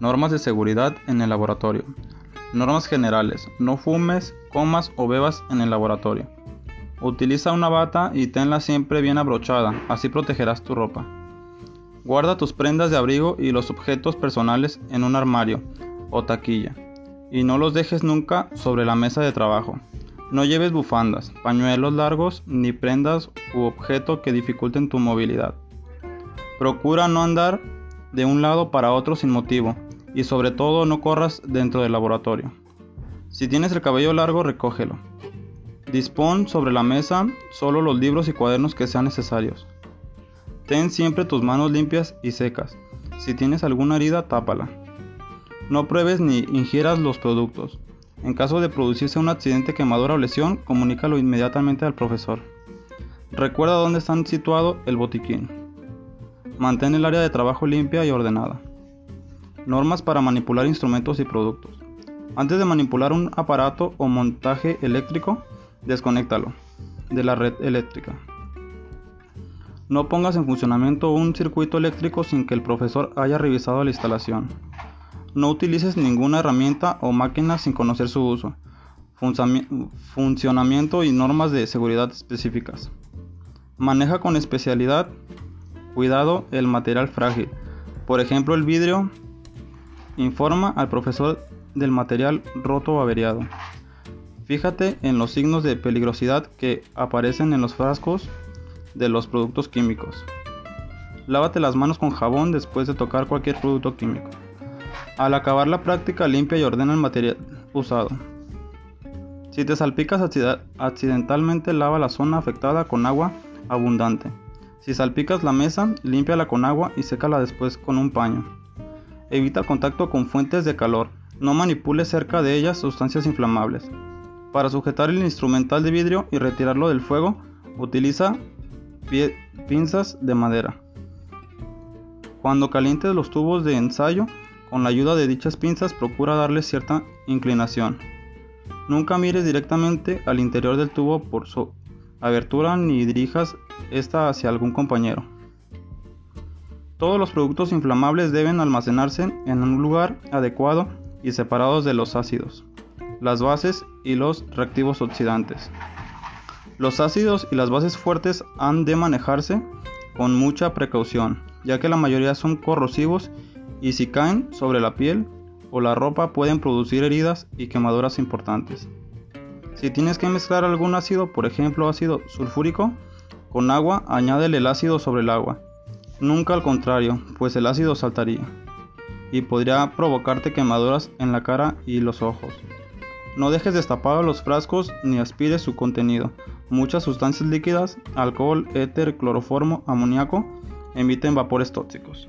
Normas de seguridad en el laboratorio. Normas generales. No fumes, comas o bebas en el laboratorio. Utiliza una bata y tenla siempre bien abrochada, así protegerás tu ropa. Guarda tus prendas de abrigo y los objetos personales en un armario o taquilla, y no los dejes nunca sobre la mesa de trabajo. No lleves bufandas, pañuelos largos ni prendas u objeto que dificulten tu movilidad. Procura no andar de un lado para otro sin motivo y sobre todo no corras dentro del laboratorio. Si tienes el cabello largo, recógelo. Dispón sobre la mesa solo los libros y cuadernos que sean necesarios. Ten siempre tus manos limpias y secas. Si tienes alguna herida, tápala. No pruebes ni ingieras los productos. En caso de producirse un accidente, quemadura o lesión, comunícalo inmediatamente al profesor. Recuerda dónde está situado el botiquín. Mantén el área de trabajo limpia y ordenada. Normas para manipular instrumentos y productos. Antes de manipular un aparato o montaje eléctrico, desconéctalo de la red eléctrica. No pongas en funcionamiento un circuito eléctrico sin que el profesor haya revisado la instalación. No utilices ninguna herramienta o máquina sin conocer su uso, funcionamiento y normas de seguridad específicas. Maneja con especialidad, cuidado el material frágil, por ejemplo el vidrio. Informa al profesor del material roto o averiado. Fíjate en los signos de peligrosidad que aparecen en los frascos de los productos químicos. Lávate las manos con jabón después de tocar cualquier producto químico. Al acabar la práctica, limpia y ordena el material usado. Si te salpicas accidentalmente, lava la zona afectada con agua abundante. Si salpicas la mesa, límpiala con agua y sécala después con un paño. Evita contacto con fuentes de calor. No manipules cerca de ellas sustancias inflamables. Para sujetar el instrumental de vidrio y retirarlo del fuego, utiliza pinzas de madera. Cuando calientes los tubos de ensayo, con la ayuda de dichas pinzas procura darle cierta inclinación. Nunca mires directamente al interior del tubo por su abertura ni dirijas esta hacia algún compañero. Todos los productos inflamables deben almacenarse en un lugar adecuado y separados de los ácidos, las bases y los reactivos oxidantes. Los ácidos y las bases fuertes han de manejarse con mucha precaución, ya que la mayoría son corrosivos y si caen sobre la piel o la ropa pueden producir heridas y quemaduras importantes. Si tienes que mezclar algún ácido, por ejemplo ácido sulfúrico, con agua, añádele el ácido sobre el agua. Nunca al contrario, pues el ácido saltaría y podría provocarte quemaduras en la cara y los ojos. No dejes destapados los frascos ni aspires su contenido. Muchas sustancias líquidas, alcohol, éter, cloroformo, amoníaco, emiten vapores tóxicos.